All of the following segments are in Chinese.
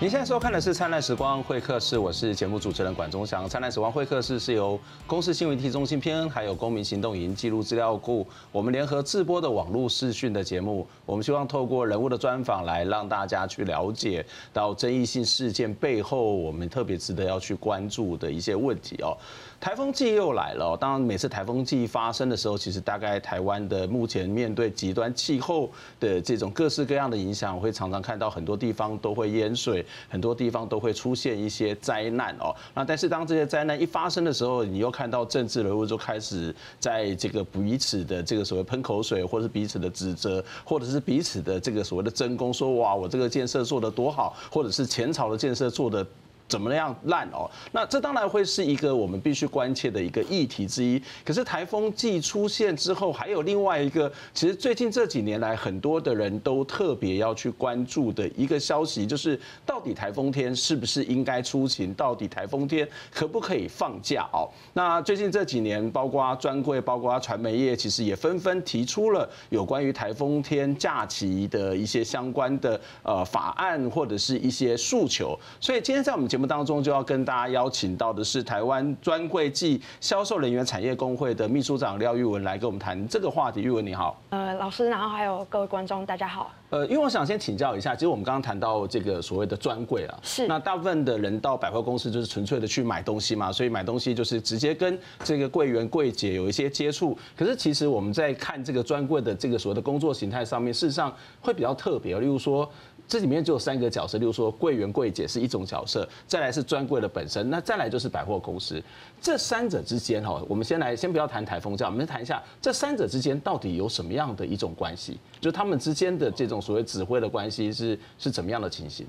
您现在收看的是《灿烂时光会客室》，我是节目主持人管中祥。《灿烂时光会客室》是由公视新闻议题中心偏恩还有公民行动营记录资料库我们联合制播的网络视讯的节目。我们希望透过人物的专访来让大家去了解到争议性事件背后我们特别值得要去关注的一些问题哦。台风季又来了，当然每次台风季发生的时候，其实大概台湾的目前面对极端气候的这种各式各样的影响，我会常常看到很多地方都会淹水，很多地方都会出现一些灾难哦。那但是当这些灾难一发生的时候，你又看到政治人物就开始在这个彼此的这个所谓喷口水，或者是彼此的指责，或者是彼此的这个所谓的争功，说哇我这个建设做得多好，或者是前朝的建设做得。怎么样烂哦？那这当然会是一个我们必须关切的一个议题之一。可是台风季出现之后，还有另外一个，其实最近这几年来，很多的人都特别要去关注的一个消息，就是到底台风天是不是应该出勤？到底台风天可不可以放假哦？那最近这几年，包括专柜、包括传媒业，其实也纷纷提出了有关于台风天假期的一些相关的呃法案或者是一些诉求。所以今天在我们节目目当中就要跟大家邀请到的是台湾专柜暨销售人员产业工会的秘书长廖玉文来跟我们谈这个话题。玉文你好，呃，老师，然后还有各位观众，大家好。呃，因为我想先请教一下，其实我们刚刚谈到这个所谓的专柜啊，是那大部分的人到百货公司就是纯粹的去买东西嘛，所以买东西就是直接跟这个柜员柜姐有一些接触。可是其实我们在看这个专柜的这个所谓的工作形态上面，事实上会比较特别，例如说。这里面就有三个角色，例如说柜员、柜姐是一种角色，再来是专柜的本身，那再来就是百货公司。这三者之间哈，我们先来先不要谈台风这样，我们谈一下这三者之间到底有什么样的一种关系？就他们之间的这种所谓指挥的关系是是怎么样的情形？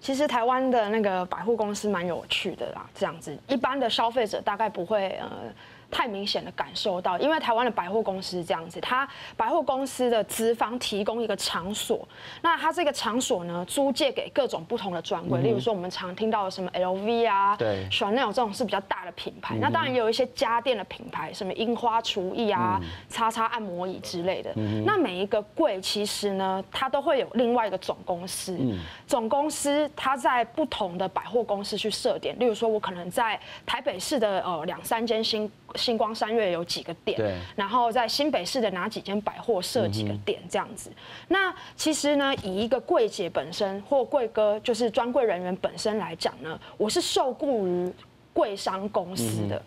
其实台湾的那个百货公司蛮有趣的啦，这样子，一般的消费者大概不会呃。太明显的感受到，因为台湾的百货公司是这样子，它百货公司的资方提供一个场所，那它这个场所呢，租借给各种不同的专柜，例如说我们常听到的什么 LV 啊，对，Chanel 这种是比较大的品牌，那当然也有一些家电的品牌，什么樱花厨艺啊、叉叉按摩椅之类的。那每一个柜其实呢，它都会有另外一个总公司，总公司它在不同的百货公司去设点，例如说我可能在台北市的呃两三间新。新光三月有几个店，对，然后在新北市的哪几间百货设几个店这样子。那其实呢，以一个柜姐本身或柜哥，就是专柜人员本身来讲呢，我是受雇于柜商公司的。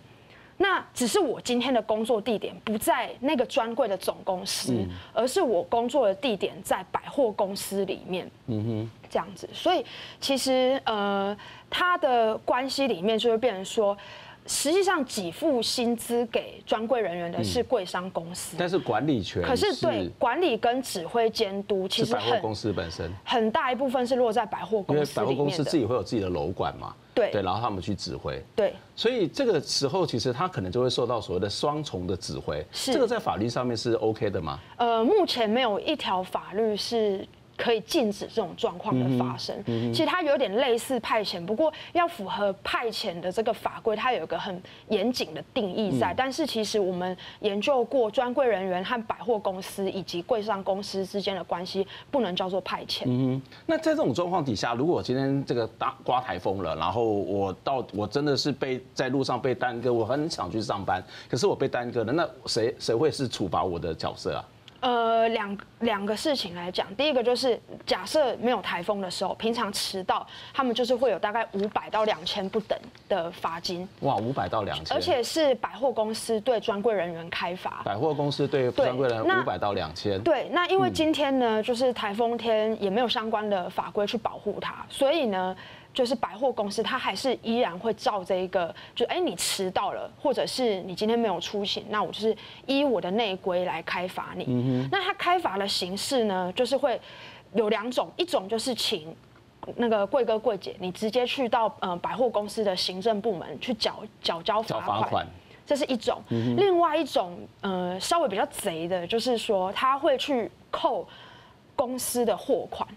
那只是我今天的工作地点不在那个专柜的总公司，而是我工作的地点在百货公司里面。嗯哼，这样子。所以其实呃，他的关系里面就会变成说。实际上，给付薪资给专柜人员的是柜商公司，但是管理权，可是对管理跟指挥监督，其实百货公司本身。很大一部分是落在百货公司，因为百货公司自己会有自己的楼管嘛，对。对，然后他们去指挥，对，所以这个时候其实他可能就会受到所谓的双重的指挥，是。这个在法律上面是 OK 的吗？呃，目前没有一条法律是。可以禁止这种状况的发生。其实它有点类似派遣，不过要符合派遣的这个法规，它有一个很严谨的定义在。但是其实我们研究过，专柜人员和百货公司以及柜上公司之间的关系，不能叫做派遣。嗯，那在这种状况底下，如果我今天这个大刮台风了，然后我到我真的是被在路上被耽搁，我很想去上班，可是我被耽搁了，那谁谁会是处罚我的角色啊？呃，两两个事情来讲，第一个就是假设没有台风的时候，平常迟到，他们就是会有大概五百到两千不等的罚金。哇，五百到两千，而且是百货公司对专柜人员开罚。百货公司对专柜人员五百到两千。对，那因为今天呢，就是台风天，也没有相关的法规去保护它，所以呢。就是百货公司，它还是依然会照这一个，就哎，你迟到了，或者是你今天没有出勤，那我就是依我的内规来开罚你。嗯、那他开罚的形式呢，就是会有两种，一种就是请那个柜哥柜姐，你直接去到呃百货公司的行政部门去缴缴交罚款，款，这是一种。嗯、另外一种呃稍微比较贼的，就是说他会去扣公司的货款。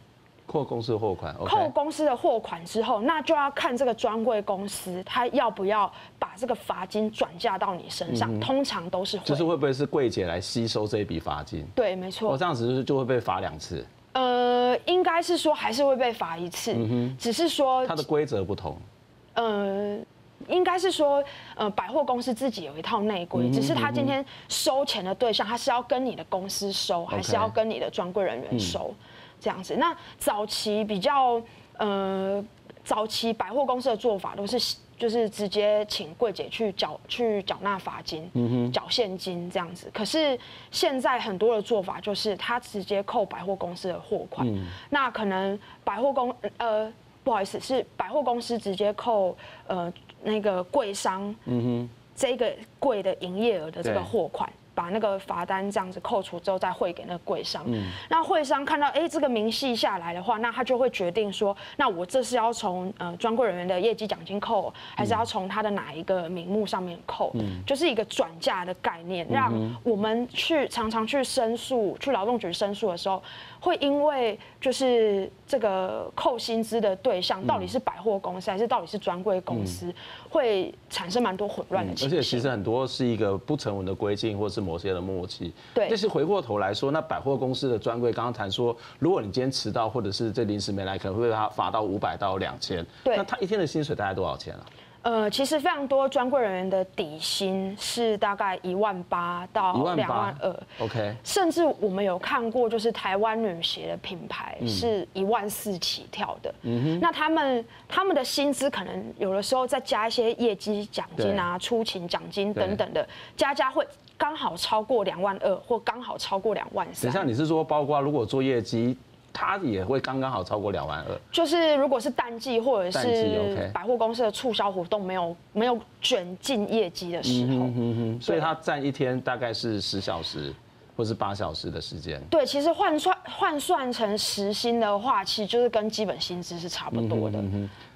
扣公司的货款，扣公司的货款之后，那就要看这个专柜公司他要不要把这个罚金转嫁到你身上。通常都是会，就是会不会是柜姐来吸收这一笔罚金？对，没错。我，这样子就是就会被罚两次。呃，应该是说还是会被罚一次，只是说它的规则不同。呃，应该是说，呃，百货公司自己有一套内规，嗯、只是他今天收钱的对象，他是要跟你的公司收，还是要跟你的专柜人员收，嗯、这样子。那早期比较，呃，早期百货公司的做法都是。就是直接请柜姐去缴去缴纳罚金，嗯哼，缴现金这样子。可是现在很多的做法就是他直接扣百货公司的货款，嗯、那可能百货公呃不好意思是百货公司直接扣呃那个柜商，嗯哼，这个柜的营业额的这个货款。把那个罚单这样子扣除之后，再汇给那个柜商。嗯，那柜商看到哎、欸，这个明细下来的话，那他就会决定说，那我这是要从呃专柜人员的业绩奖金扣，还是要从他的哪一个名目上面扣？嗯，就是一个转嫁的概念，让我们去常常去申诉，去劳动局申诉的时候。会因为就是这个扣薪资的对象到底是百货公司还是到底是专柜公司，会产生蛮多混乱的。而且其实很多是一个不成文的规定，或是某些的默契。对。但是回过头来说，那百货公司的专柜刚刚谈说，如果你今天迟到，或者是这临时没来，可能会被他罚到五百到两千。对。那他一天的薪水大概多少钱啊？呃，其实非常多专柜人员的底薪是大概一万八到两万二，OK。甚至我们有看过，就是台湾女鞋的品牌是一万四起跳的。嗯哼。那他们他们的薪资可能有的时候再加一些业绩奖金啊、出勤奖金等等的，加加会刚好超过两万二，或刚好超过两万三。等一下，你是说包括如果做业绩？它也会刚刚好超过两万二，就是如果是淡季或者是百货公司的促销活动没有没有卷进业绩的时候，嗯，所以它占一天大概是十小时或是八小时的时间。对，其实换算换算成时薪的话，其实就是跟基本薪资是差不多的。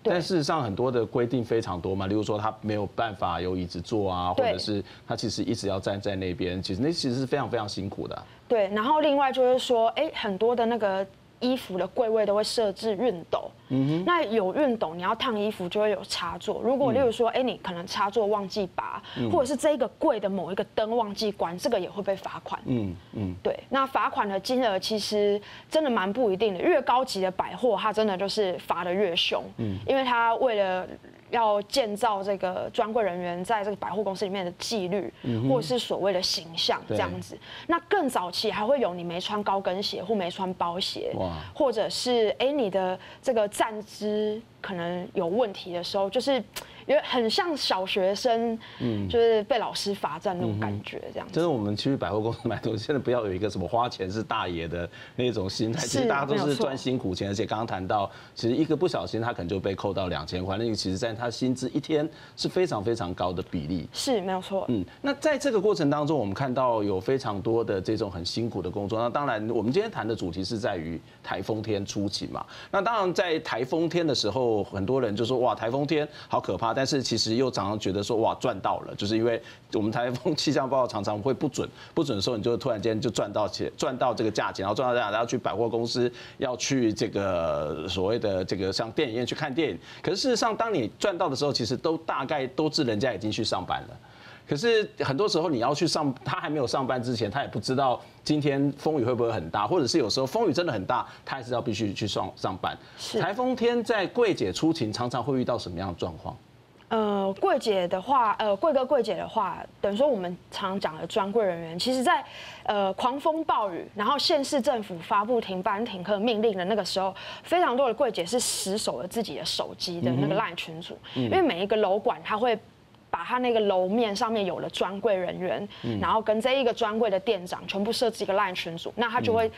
但事实上很多的规定非常多嘛，例如说他没有办法有椅子坐啊，或者是他其实一直要站在那边，其实那其实是非常非常辛苦的。对，然后另外就是说，哎，很多的那个。衣服的柜位都会设置熨斗，嗯哼，那有熨斗，你要烫衣服就会有插座。如果例如说，哎，你可能插座忘记拔，或者是这个柜的某一个灯忘记关，这个也会被罚款。嗯嗯，对，那罚款的金额其实真的蛮不一定的，越高级的百货，它真的就是罚的越凶，嗯，因为它为了。要建造这个专柜人员在这个百货公司里面的纪律，或者是所谓的形象这样子。那更早期还会有你没穿高跟鞋或没穿包鞋，或者是哎你的这个站姿可能有问题的时候，就是。因为很像小学生，嗯，就是被老师罚站那种感觉，这样子。就是我们去百货公司买东西，现在不要有一个什么花钱是大爷的那种心态。其实大家都是赚辛苦钱，而且刚刚谈到，其实一个不小心他可能就被扣到两千块，那个其实在他薪资一天是非常非常高的比例。是没有错。嗯，那在这个过程当中，我们看到有非常多的这种很辛苦的工作。那当然，我们今天谈的主题是在于台风天出勤嘛。那当然，在台风天的时候，很多人就说哇，台风天好可怕。但是其实又常常觉得说哇赚到了，就是因为我们台风气象报告常常会不准，不准的时候你就突然间就赚到钱，赚到这个价钱，然后赚到这样，然后去百货公司要去这个所谓的这个像电影院去看电影。可是事实上，当你赚到的时候，其实都大概都是人家已经去上班了。可是很多时候你要去上，他还没有上班之前，他也不知道今天风雨会不会很大，或者是有时候风雨真的很大，他还是要必须去上上班。是台风天在柜姐出勤，常常会遇到什么样的状况？呃，柜姐的话，呃，柜哥柜姐的话，等于说我们常讲的专柜人员，其实在呃狂风暴雨，然后县市政府发布停班停课命令的那个时候，非常多的柜姐是死守了自己的手机的那个 LINE 群组，因为每一个楼管他会。把他那个楼面上面有了专柜人员，然后跟这一个专柜的店长全部设置一个 LINE 群组，那他就会。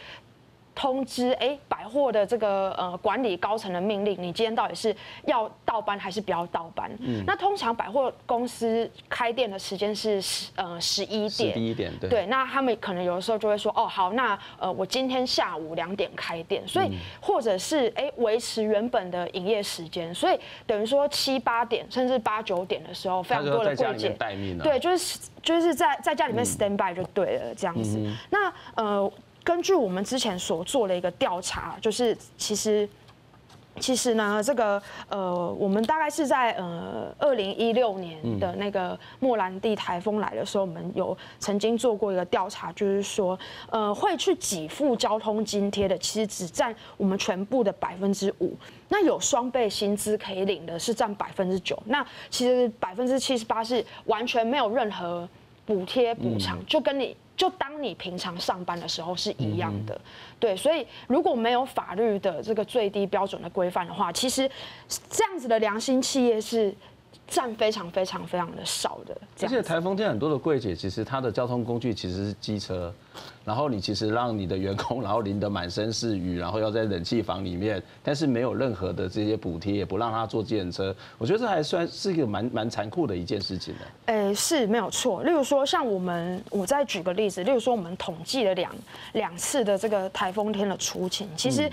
通知哎，百货的这个呃管理高层的命令，你今天到底是要倒班还是不要倒班？嗯，那通常百货公司开店的时间是十呃十一点，十一点对。对，那他们可能有的时候就会说，哦好，那呃我今天下午两点开店，所以或者是哎维持原本的营业时间，所以等于说七八点甚至八九点的时候，非常多的柜姐待命，对，就是就是在在家里面 stand by 就对了这样子。那呃。根据我们之前所做的一个调查，就是其实其实呢，这个呃，我们大概是在呃二零一六年的那个莫兰蒂台风来的时候，我们有曾经做过一个调查，就是说，呃，会去给付交通津贴的，其实只占我们全部的百分之五。那有双倍薪资可以领的，是占百分之九。那其实百分之七十八是完全没有任何补贴补偿，就跟你。就当你平常上班的时候是一样的，对，所以如果没有法律的这个最低标准的规范的话，其实这样子的良心企业是占非常非常非常的少的。而且台风天很多的柜姐，其实她的交通工具其实是机车。然后你其实让你的员工，然后淋得满身是雨，然后要在冷气房里面，但是没有任何的这些补贴，也不让他坐计程车，我觉得这还算是一个蛮蛮残酷的一件事情的。哎，是没有错。例如说，像我们，我再举个例子，例如说，我们统计了两两次的这个台风天的出勤，其实。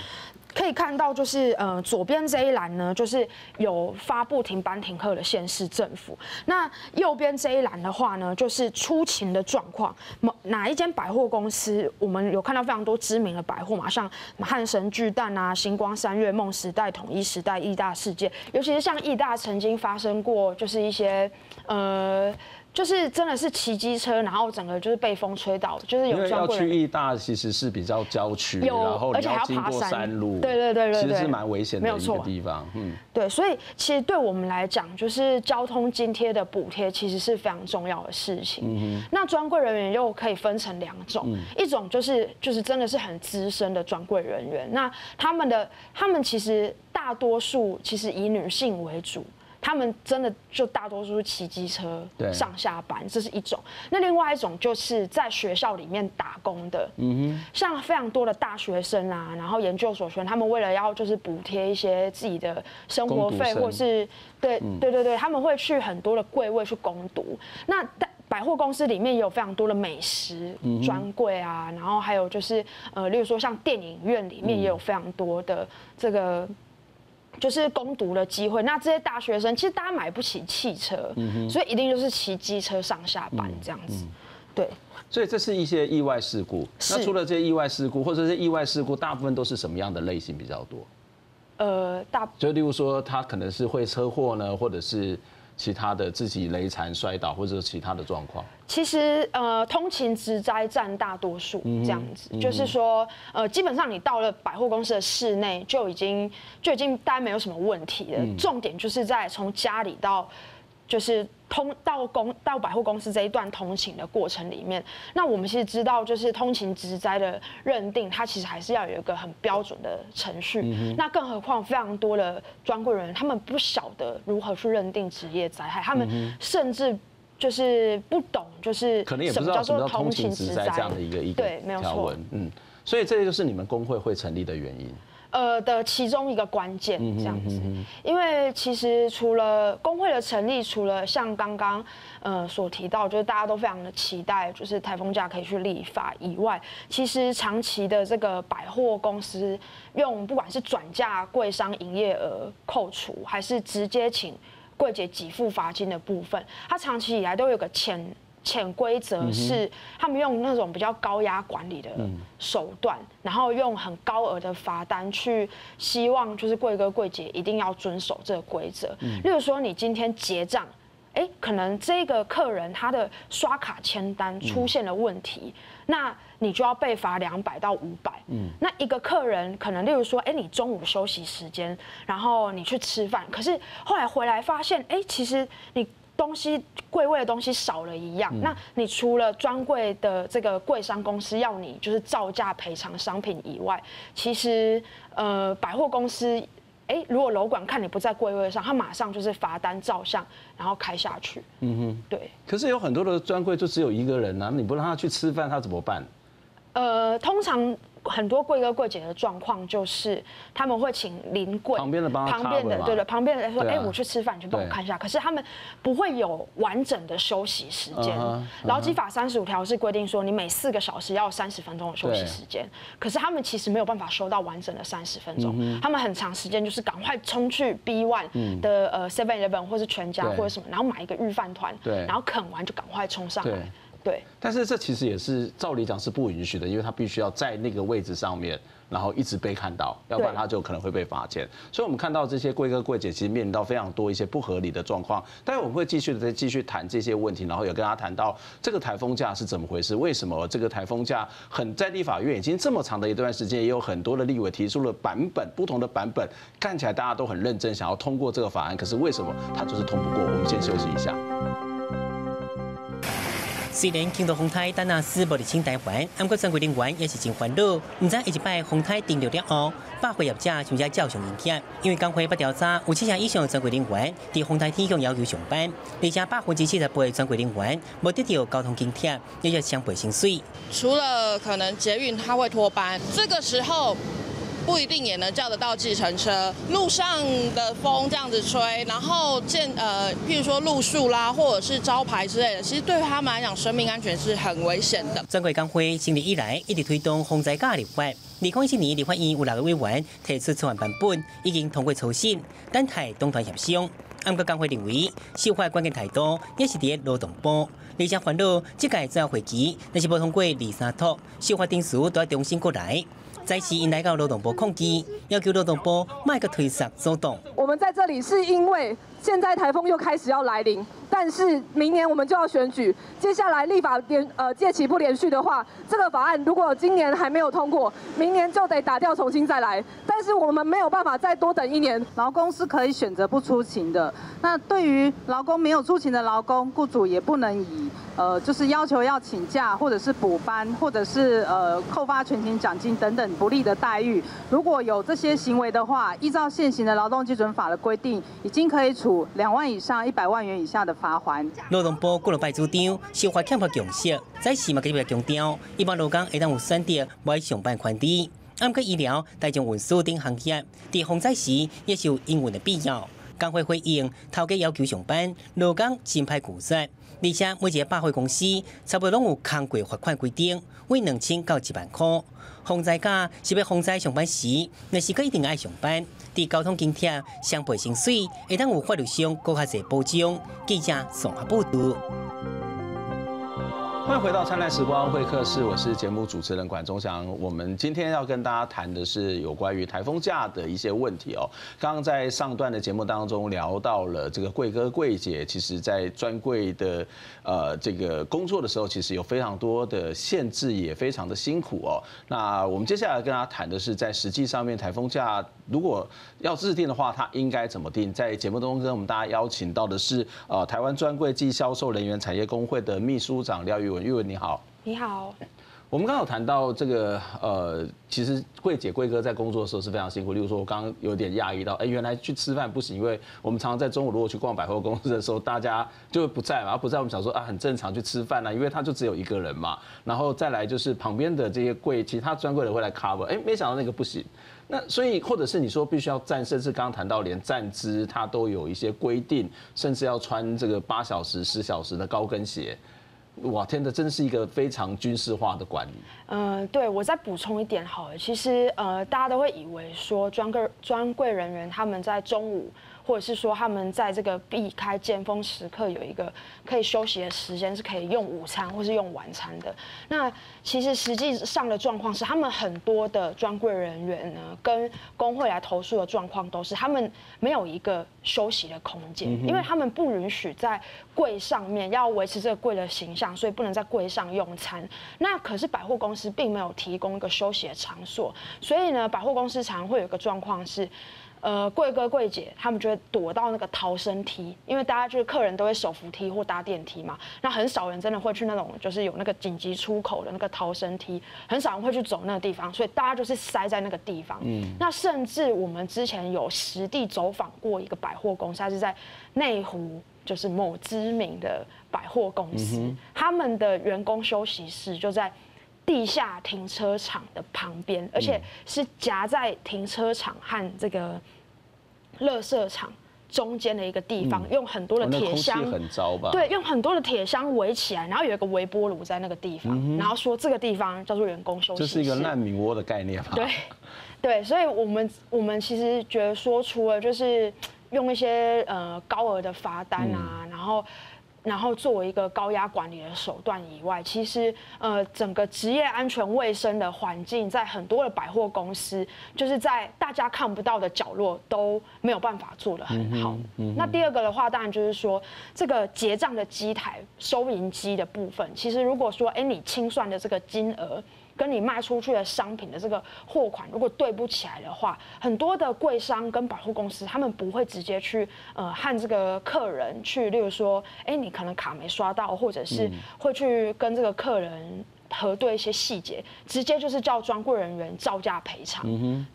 可以看到，就是呃，左边这一栏呢，就是有发布停班停课的县市政府。那右边这一栏的话呢，就是出勤的状况。某哪一间百货公司，我们有看到非常多知名的百货嘛，像汉神巨蛋啊、星光三月、梦时代、统一时代、义大世界，尤其是像义大曾经发生过，就是一些呃。就是真的是骑机车，然后整个就是被风吹倒，就是有。因为要去义大其实是比较郊区，然后而且还要经过山路，对对对对，其实是蛮危险的一个地方。嗯，对，所以其实对我们来讲，就是交通津贴的补贴其实是非常重要的事情。嗯，那专柜人员又可以分成两种，一种就是就是真的是很资深的专柜人员，那他们的他们其实大多数其实以女性为主。他们真的就大多数是骑机车上下班，这是一种。那另外一种就是在学校里面打工的，嗯哼，像非常多的大学生啊，然后研究所学生，他们为了要就是补贴一些自己的生活费，或是对对对对，他们会去很多的柜位去攻读。那百货公司里面也有非常多的美食专柜啊，然后还有就是呃，例如说像电影院里面也有非常多的这个。就是攻读的机会，那这些大学生其实大家买不起汽车，嗯、所以一定就是骑机车上下班这样子，嗯嗯、对。所以这是一些意外事故。那除了这些意外事故，或者是意外事故，大部分都是什么样的类型比较多？呃，大就例如说，他可能是会车祸呢，或者是。其他的自己雷残摔倒，或者是其他的状况，其实呃，通勤直灾占大多数这样子，嗯嗯、就是说呃，基本上你到了百货公司的室内就已经就已经大概没有什么问题了，嗯、重点就是在从家里到。就是通到公到百货公司这一段通勤的过程里面，那我们其实知道，就是通勤职灾的认定，它其实还是要有一个很标准的程序。嗯、那更何况非常多的专柜人员，他们不晓得如何去认定职业灾害，他们甚至就是不懂，就是可能也不知道什么叫通勤职灾这样的一个一个条文。嗯，所以这个就是你们工会会成立的原因。呃的其中一个关键这样子，因为其实除了工会的成立，除了像刚刚呃所提到，就是大家都非常的期待，就是台风假可以去立法以外，其实长期的这个百货公司用不管是转嫁柜商营业额扣除，还是直接请柜姐给付罚金的部分，它长期以来都有个潜。潜规则是他们用那种比较高压管理的手段，然后用很高额的罚单去希望就是贵哥贵姐一定要遵守这个规则。例如说，你今天结账，哎，可能这个客人他的刷卡签单出现了问题，那你就要被罚两百到五百。嗯那一个客人可能例如说，哎，你中午休息时间，然后你去吃饭，可是后来回来发现，哎，其实你。东西柜位的东西少了一样，嗯、那你除了专柜的这个柜商公司要你就是照价赔偿商品以外，其实呃百货公司，哎、欸，如果楼管看你不在柜位上，他马上就是罚单照相，然后开下去。嗯哼，对。可是有很多的专柜就只有一个人啊，你不让他去吃饭，他怎么办？呃，通常。很多柜哥柜姐的状况就是，他们会请临柜旁边的旁边的对对，旁边的来说，哎，我去吃饭，你去帮我看一下。可是他们不会有完整的休息时间。劳基法三十五条是规定说，你每四个小时要三十分钟的休息时间。可是他们其实没有办法收到完整的三十分钟，他们很长时间就是赶快冲去 B one 的呃 Seven Eleven 或是全家或者什么，然后买一个预饭团，然后啃完就赶快冲上来。对。但是这其实也是照理讲是不允许的，因为他必须要在那个位置上面。然后一直被看到，要不然他就可能会被罚钱。所以，我们看到这些贵哥贵姐其实面临到非常多一些不合理的状况。待会我们会继续的再继续谈这些问题，然后也跟他谈到这个台风假是怎么回事，为什么这个台风假很在立法院已经这么长的一段时间，也有很多的立委提出了版本不同的版本，看起来大家都很认真想要通过这个法案，可是为什么他就是通不过？我们先休息一下。虽然听到风台丹纳斯无伫清台湾，不过专柜人员也是真烦恼。唔知一礼拜风台停留了后，百货业者是不是照常营业？因为工会不调查，有七成以上专柜人员伫风台天向要求上班，而且百分之七十八的专柜人员无得到交通津贴，也要双倍薪水。除了可能捷运他会拖班，这个时候。不一定也能叫得到计程车，路上的风这样子吹，然后见呃，譬如说路树啦，或者是招牌之类的，其实对他们来讲，生命安全是很危险的。专柜工会成立以来，一直推动风灾假立法。二零一七年立法院有六个委员提出草案版本，已经通过初审，等待党团协商。不过工会认为，修法关键太多也是伫劳动部。李想欢乐，这届主要会期，若是无通过二三读，修法定数都要重新过来。再次引来到劳动部抗议，要求劳动部卖个推搡走动。我们在这里是因为现在台风又开始要来临，但是明年我们就要选举，接下来立法连呃届期不连续的话，这个法案如果今年还没有通过，明年就得打掉重新再来。但是我们没有办法再多等一年，劳工是可以选择不出勤的。那对于劳工没有出勤的劳工，雇主也不能以。呃，就是要求要请假，或者是补班，或者是呃扣发全勤奖金等等不利的待遇。如果有这些行为的话，依照现行的劳动基准法的规定，已经可以处两万以上一百万元以下的劳动部过了拜组长，修法强化共识，在时嘛继续强调，一般劳工会当有选择买上班权利。按个医疗、大众运输等行业，在风灾时也是有应援的必要。工会回应，头家要求上班，劳工真歹拒绝。而且每一个百货公司差不多拢有康贵罚款规定，为两千到一万块。风灾假是要风灾上班时，若是个一定爱上班。伫交通津贴、双倍薪水，会当有法律上更较侪保障。记者综合报道。欢迎回到灿烂时光会客室，我是节目主持人管中祥。我们今天要跟大家谈的是有关于台风假的一些问题哦。刚刚在上段的节目当中聊到了这个贵哥贵姐，其实在专柜的呃这个工作的时候，其实有非常多的限制，也非常的辛苦哦。那我们接下来跟大家谈的是，在实际上面台风假如果要制定的话，它应该怎么定？在节目中跟我们大家邀请到的是呃台湾专柜暨销售人员产业工会的秘书长廖玉文，玉文你好，你好。我们刚刚有谈到这个，呃，其实贵姐贵哥在工作的时候是非常辛苦。例如说，我刚刚有点讶异到，哎，原来去吃饭不行，因为我们常常在中午如果去逛百货公司的时候，大家就会不在嘛，不在我们想说啊，很正常去吃饭啊，因为他就只有一个人嘛。然后再来就是旁边的这些柜，其他专柜的会来 cover，哎，没想到那个不行。那所以或者是你说必须要站，甚至刚刚谈到连站姿它都有一些规定，甚至要穿这个八小时、十小时的高跟鞋。哇，天呐，真是一个非常军事化的管理。嗯，对，我再补充一点好了。其实呃，大家都会以为说专柜专柜人员他们在中午。或者是说他们在这个避开尖峰时刻有一个可以休息的时间，是可以用午餐或是用晚餐的。那其实实际上的状况是，他们很多的专柜人员呢，跟工会来投诉的状况都是，他们没有一个休息的空间，因为他们不允许在柜上面要维持这个柜的形象，所以不能在柜上用餐。那可是百货公司并没有提供一个休息的场所，所以呢，百货公司常常会有一个状况是。呃，贵哥贵姐他们就会躲到那个逃生梯，因为大家就是客人都会手扶梯或搭电梯嘛，那很少人真的会去那种就是有那个紧急出口的那个逃生梯，很少人会去走那个地方，所以大家就是塞在那个地方。嗯，那甚至我们之前有实地走访过一个百货公司，它是在内湖，就是某知名的百货公司，嗯、他们的员工休息室就在。地下停车场的旁边，而且是夹在停车场和这个垃圾场中间的一个地方，用很多的铁箱，很糟吧？对，用很多的铁箱围起来，然后有一个微波炉在那个地方，然后说这个地方叫做员工休息室，这是一个难民窝的概念吧？对，对，所以我们我们其实觉得说，除了就是用一些呃高额的罚单啊，然后。然后作为一个高压管理的手段以外，其实呃整个职业安全卫生的环境，在很多的百货公司，就是在大家看不到的角落都没有办法做得很好。那第二个的话，当然就是说这个结账的机台、收银机的部分，其实如果说哎你清算的这个金额。跟你卖出去的商品的这个货款如果对不起来的话，很多的柜商跟百货公司他们不会直接去呃和这个客人去，例如说，哎，你可能卡没刷到，或者是会去跟这个客人。核对一些细节，直接就是叫专柜人员照价赔偿。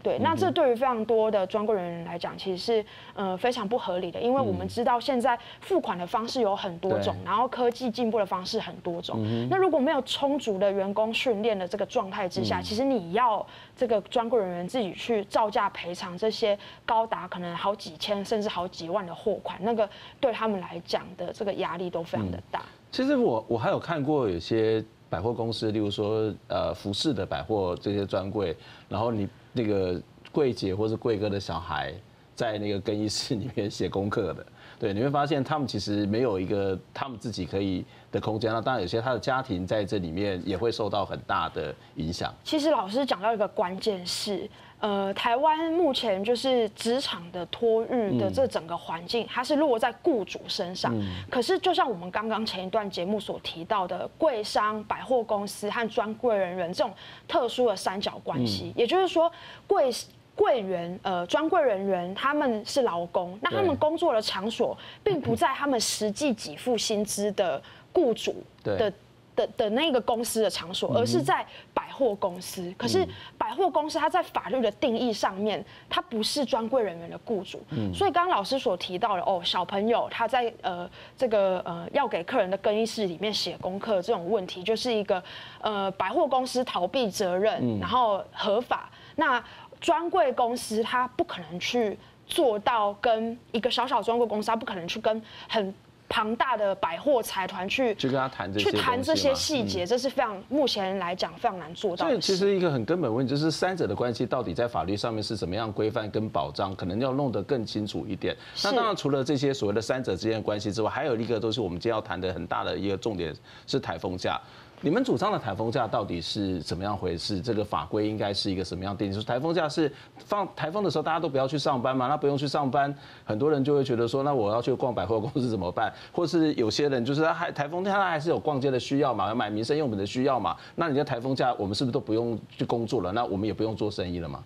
对，那这对于非常多的专柜人员来讲，其实是呃非常不合理的，因为我们知道现在付款的方式有很多种，然后科技进步的方式很多种。那如果没有充足的员工训练的这个状态之下，其实你要这个专柜人员自己去照价赔偿这些高达可能好几千甚至好几万的货款，那个对他们来讲的这个压力都非常的大。其实我我还有看过有些。百货公司，例如说，呃，服饰的百货这些专柜，然后你那个柜姐或是柜哥的小孩，在那个更衣室里面写功课的，对，你会发现他们其实没有一个他们自己可以的空间。那当然，有些他的家庭在这里面也会受到很大的影响。其实老师讲到一个关键是。呃，台湾目前就是职场的托育的这整个环境，它是落在雇主身上。可是，就像我们刚刚前一段节目所提到的，柜商、百货公司和专柜人员这种特殊的三角关系，也就是说，柜柜员、呃，专柜人员他们是劳工，那他们工作的场所并不在他们实际给付薪资的雇主的。的的那个公司的场所，而是在百货公司。可是百货公司它在法律的定义上面，它不是专柜人员的雇主。所以刚刚老师所提到的哦，小朋友他在呃这个呃要给客人的更衣室里面写功课这种问题，就是一个呃百货公司逃避责任，然后合法。那专柜公司它不可能去做到跟一个小小专柜公司，它不可能去跟很。庞大的百货财团去去跟他谈这些，去谈这些细节，这是非常目前来讲非常难做到的。所以其实一个很根本问题就是三者的关系到底在法律上面是怎么样规范跟保障，可能要弄得更清楚一点。那当然除了这些所谓的三者之间的关系之外，还有一个都是我们今天要谈的很大的一个重点是台风假。你们主张的台风假到底是怎么样回事？这个法规应该是一个什么样定义？就是台风假是放台风的时候大家都不要去上班嘛？那不用去上班，很多人就会觉得说，那我要去逛百货公司怎么办？或是有些人就是他还台风假他还是有逛街的需要嘛，要买民生用品的需要嘛？那你的台风假我们是不是都不用去工作了？那我们也不用做生意了吗？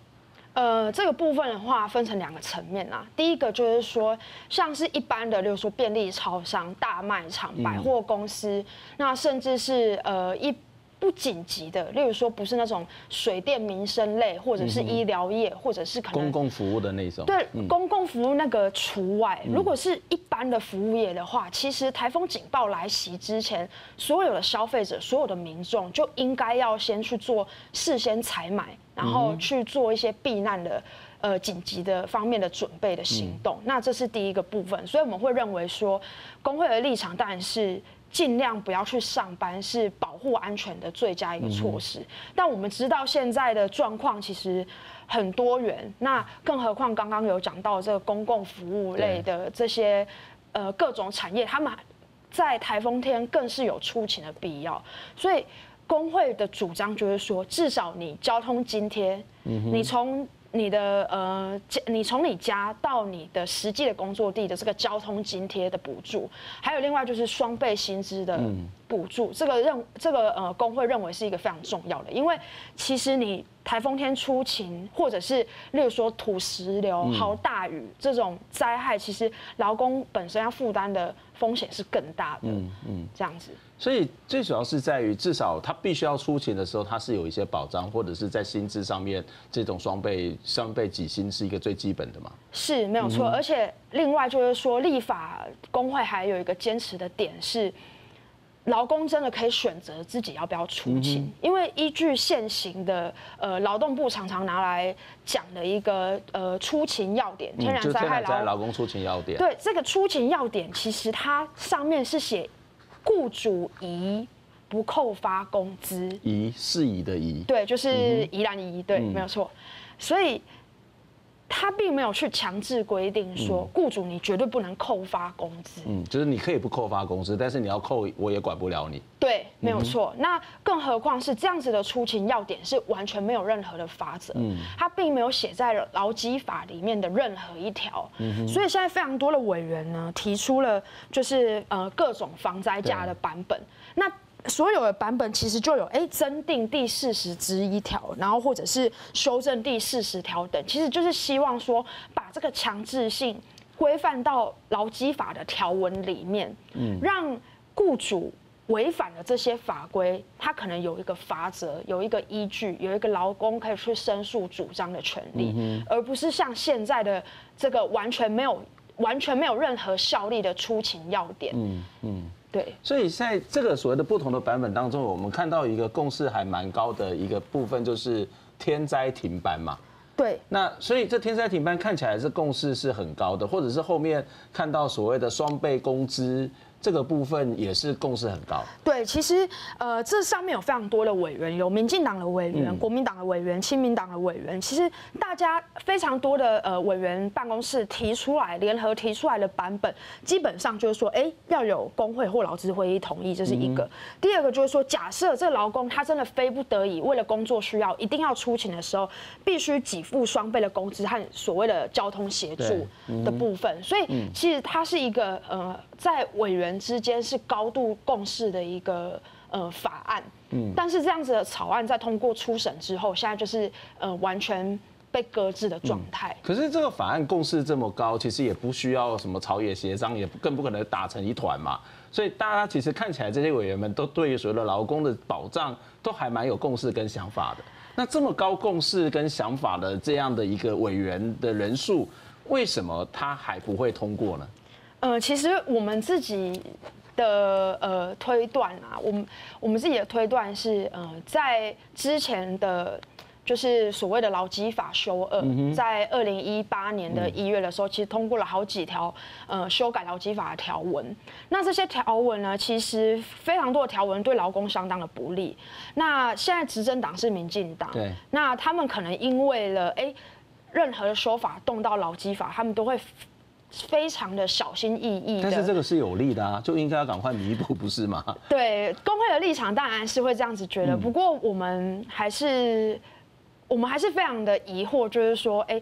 呃，这个部分的话分成两个层面啊。第一个就是说，像是一般的，例如说便利超商、大卖场、百货公司，嗯、那甚至是呃一。不紧急的，例如说不是那种水电民生类，或者是医疗业，或者是可能公共服务的那种。对，公共服务那个除外。如果是一般的服务业的话，其实台风警报来袭之前，所有的消费者、所有的民众就应该要先去做事先采买，然后去做一些避难的呃紧急的方面的准备的行动。那这是第一个部分，所以我们会认为说，工会的立场当然是。尽量不要去上班是保护安全的最佳一个措施。但我们知道现在的状况其实很多元，那更何况刚刚有讲到这个公共服务类的这些呃各种产业，他们在台风天更是有出勤的必要。所以工会的主张就是说，至少你交通津贴，你从。你的呃，你从你家到你的实际的工作地的这个交通津贴的补助，还有另外就是双倍薪资的补助，这个认这个呃工会认为是一个非常重要的，因为其实你。台风天出勤，或者是例如说土石流、豪大雨这种灾害，其实劳工本身要负担的风险是更大的。嗯嗯，这样子。所以最主要是在于，至少他必须要出勤的时候，他是有一些保障，或者是在薪资上面这种双倍双倍几薪是一个最基本的嘛？是没有错。而且另外就是说，立法工会还有一个坚持的点是。劳工真的可以选择自己要不要出勤，因为依据现行的呃劳动部常常拿来讲的一个呃出勤要点，天然灾害劳工出勤要点。对，这个出勤要点，其实它上面是写雇主宜不扣发工资，宜是宜的宜，对，就是宜兰宜，对，没有错。所以他并没有去强制规定说，雇主你绝对不能扣发工资。嗯，就是你可以不扣发工资，但是你要扣，我也管不了你。对，没有错。那更何况是这样子的出勤要点是完全没有任何的法则，嗯，他并没有写在劳基法里面的任何一条。嗯，所以现在非常多的委员呢提出了就是呃各种防灾假的版本。那所有的版本其实就有哎增订第四十之一条，然后或者是修正第四十条等，其实就是希望说把这个强制性规范到劳基法的条文里面，嗯，让雇主违反了这些法规，他可能有一个法则，有一个依据，有一个劳工可以去申诉主张的权利，嗯而不是像现在的这个完全没有完全没有任何效力的出勤要点，嗯嗯。对，所以在这个所谓的不同的版本当中，我们看到一个共识还蛮高的一个部分，就是天灾停班嘛。对，那所以这天灾停班看起来是共识是很高的，或者是后面看到所谓的双倍工资。这个部分也是共识很高。对，其实呃，这上面有非常多的委员，有民进党的委员、嗯、国民党的委员、亲民党的委员。其实大家非常多的呃委员办公室提出来，联合提出来的版本，基本上就是说，哎，要有工会或劳资会议同意，这是一个。嗯、第二个就是说，假设这劳工他真的非不得已，为了工作需要，一定要出勤的时候，必须给付双倍的工资和所谓的交通协助的部分。嗯、所以其实它是一个呃。在委员之间是高度共识的一个呃法案，嗯，但是这样子的草案在通过初审之后，现在就是呃完全被搁置的状态。可是这个法案共识这么高，其实也不需要什么朝野协商，也更不可能打成一团嘛。所以大家其实看起来这些委员们都对于所谓的劳工的保障都还蛮有共识跟想法的。那这么高共识跟想法的这样的一个委员的人数，为什么他还不会通过呢？呃，其实我们自己的呃推断啊，我们我们自己的推断是，呃，在之前的，就是所谓的劳基法修二，在二零一八年的一月的时候，其实通过了好几条呃修改劳基法的条文。那这些条文呢，其实非常多的条文对劳工相当的不利。那现在执政党是民进党，对，那他们可能因为了哎，任何的说法动到劳基法，他们都会。非常的小心翼翼，但是这个是有利的啊，就应该要赶快弥补，不是吗？对，工会的立场当然是会这样子觉得，不过我们还是，我们还是非常的疑惑，就是说，哎。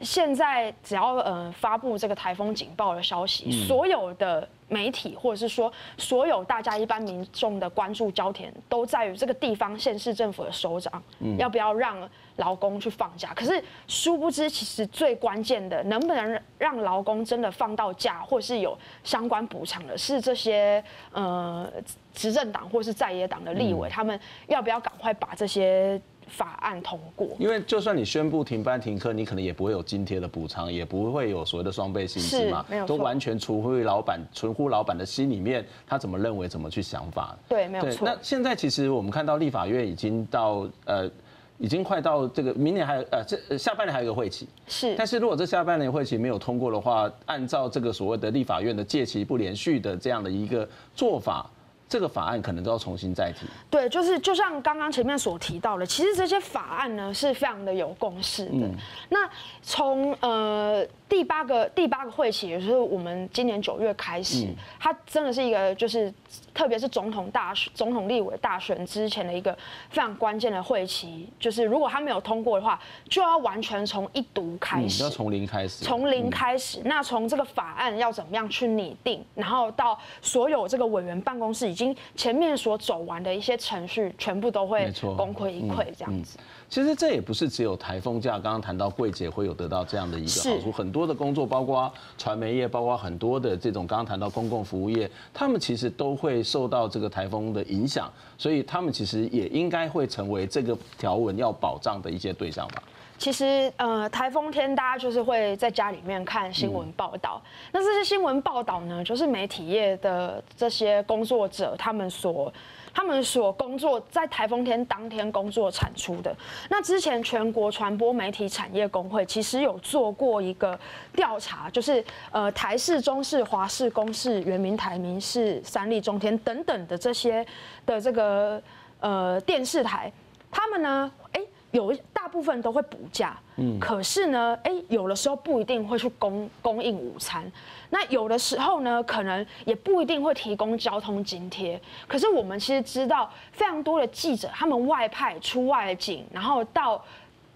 现在只要呃发布这个台风警报的消息，所有的媒体或者是说所有大家一般民众的关注焦点都在于这个地方县市政府的首长要不要让劳工去放假。可是殊不知，其实最关键的能不能让劳工真的放到假，或是有相关补偿的，是这些呃执政党或是在野党的立委，他们要不要赶快把这些。法案通过，因为就算你宣布停班停课，你可能也不会有津贴的补偿，也不会有所谓的双倍薪资嘛，都完全出乎老板，出乎老板的心里面，他怎么认为，怎么去想法。对，没有错。那现在其实我们看到立法院已经到呃，已经快到这个明年还有呃这下半年还有一个会期，是。但是如果这下半年会期没有通过的话，按照这个所谓的立法院的借期不连续的这样的一个做法。这个法案可能都要重新再提。对，就是就像刚刚前面所提到的，其实这些法案呢是非常的有共识的。嗯、那从呃第八个第八个会期，也就是我们今年九月开始，嗯、它真的是一个就是特别是总统大选、总统立委大选之前的一个非常关键的会期。就是如果它没有通过的话，就要完全从一读开始，嗯、要从零开始，从零开始。嗯、那从这个法案要怎么样去拟定，然后到所有这个委员办公室已经。前面所走完的一些程序，全部都会功亏一篑，这样子。其实这也不是只有台风假，刚刚谈到柜姐会有得到这样的一个好处，很多的工作，包括传媒业，包括很多的这种刚刚谈到公共服务业，他们其实都会受到这个台风的影响，所以他们其实也应该会成为这个条文要保障的一些对象吧。其实，呃，台风天大家就是会在家里面看新闻报道。那这些新闻报道呢，就是媒体业的这些工作者他们所他们所工作在台风天当天工作产出的。那之前全国传播媒体产业工会其实有做过一个调查，就是呃台视、中视、华视、公视、原名台、名视、三立、中天等等的这些的这个呃电视台，他们呢，哎。有大部分都会补假，嗯，可是呢，哎，有的时候不一定会去供供应午餐，那有的时候呢，可能也不一定会提供交通津贴。可是我们其实知道，非常多的记者他们外派出外景，然后到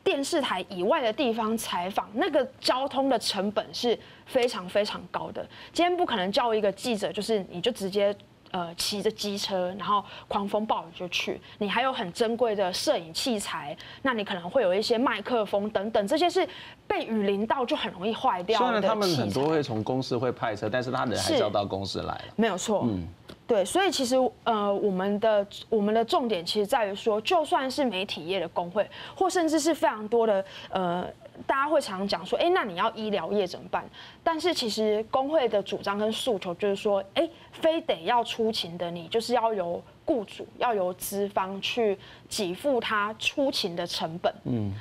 电视台以外的地方采访，那个交通的成本是非常非常高的。今天不可能叫一个记者，就是你就直接。呃，骑着机车，然后狂风暴雨就去。你还有很珍贵的摄影器材，那你可能会有一些麦克风等等，这些是被雨淋到就很容易坏掉的。虽然他们很多会从公司会派车，但是他人还是要到公司来。没有错。嗯，对，所以其实呃，我们的我们的重点其实在于说，就算是媒体业的工会，或甚至是非常多的呃。大家会常常讲说，哎，那你要医疗业怎么办？但是其实工会的主张跟诉求就是说，哎，非得要出勤的你，就是要由雇主要由资方去给付他出勤的成本。嗯，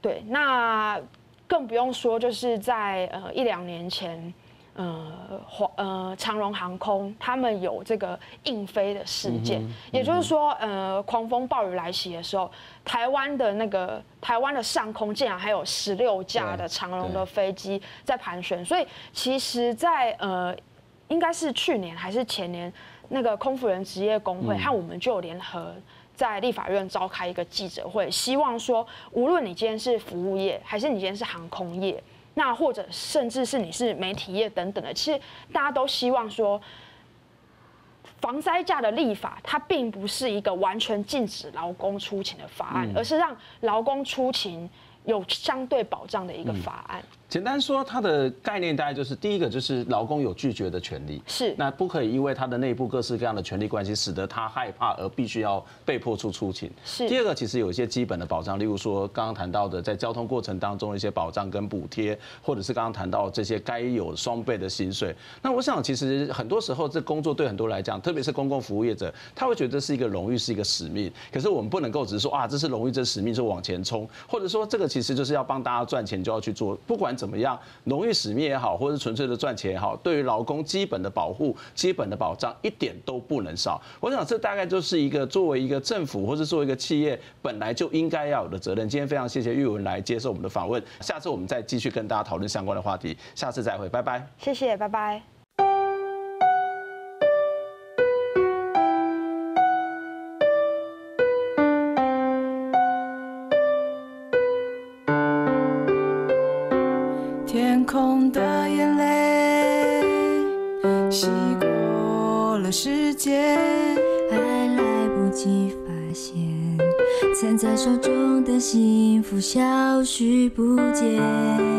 对。那更不用说，就是在呃一两年前。呃，华呃长荣航空他们有这个应飞的事件，嗯嗯、也就是说，呃，狂风暴雨来袭的时候，台湾的那个台湾的上空竟然还有十六架的长荣的飞机在盘旋，所以其实在，在呃，应该是去年还是前年，那个空服人职业工会和我们就有联合在立法院召开一个记者会，希望说，无论你今天是服务业，还是你今天是航空业。那或者甚至是你是媒体业等等的，其实大家都希望说，防灾假的立法，它并不是一个完全禁止劳工出勤的法案，而是让劳工出勤有相对保障的一个法案。简单说，它的概念大概就是第一个就是劳工有拒绝的权利，是那不可以因为他的内部各式各样的权利关系，使得他害怕而必须要被迫出出勤。是第二个，其实有一些基本的保障，例如说刚刚谈到的在交通过程当中的一些保障跟补贴，或者是刚刚谈到这些该有双倍的薪水。那我想，其实很多时候这工作对很多来讲，特别是公共服务业者，他会觉得是一个荣誉，是一个使命。可是我们不能够只是说啊，这是荣誉，这是使命，就往前冲，或者说这个其实就是要帮大家赚钱就要去做。不管怎么样，荣誉使命也好，或者是纯粹的赚钱也好，对于劳工基本的保护、基本的保障一点都不能少。我想这大概就是一个作为一个政府或是作为一个企业本来就应该要有的责任。今天非常谢谢玉文来接受我们的访问，下次我们再继续跟大家讨论相关的话题，下次再会，拜拜。谢谢，拜拜。福消失不见，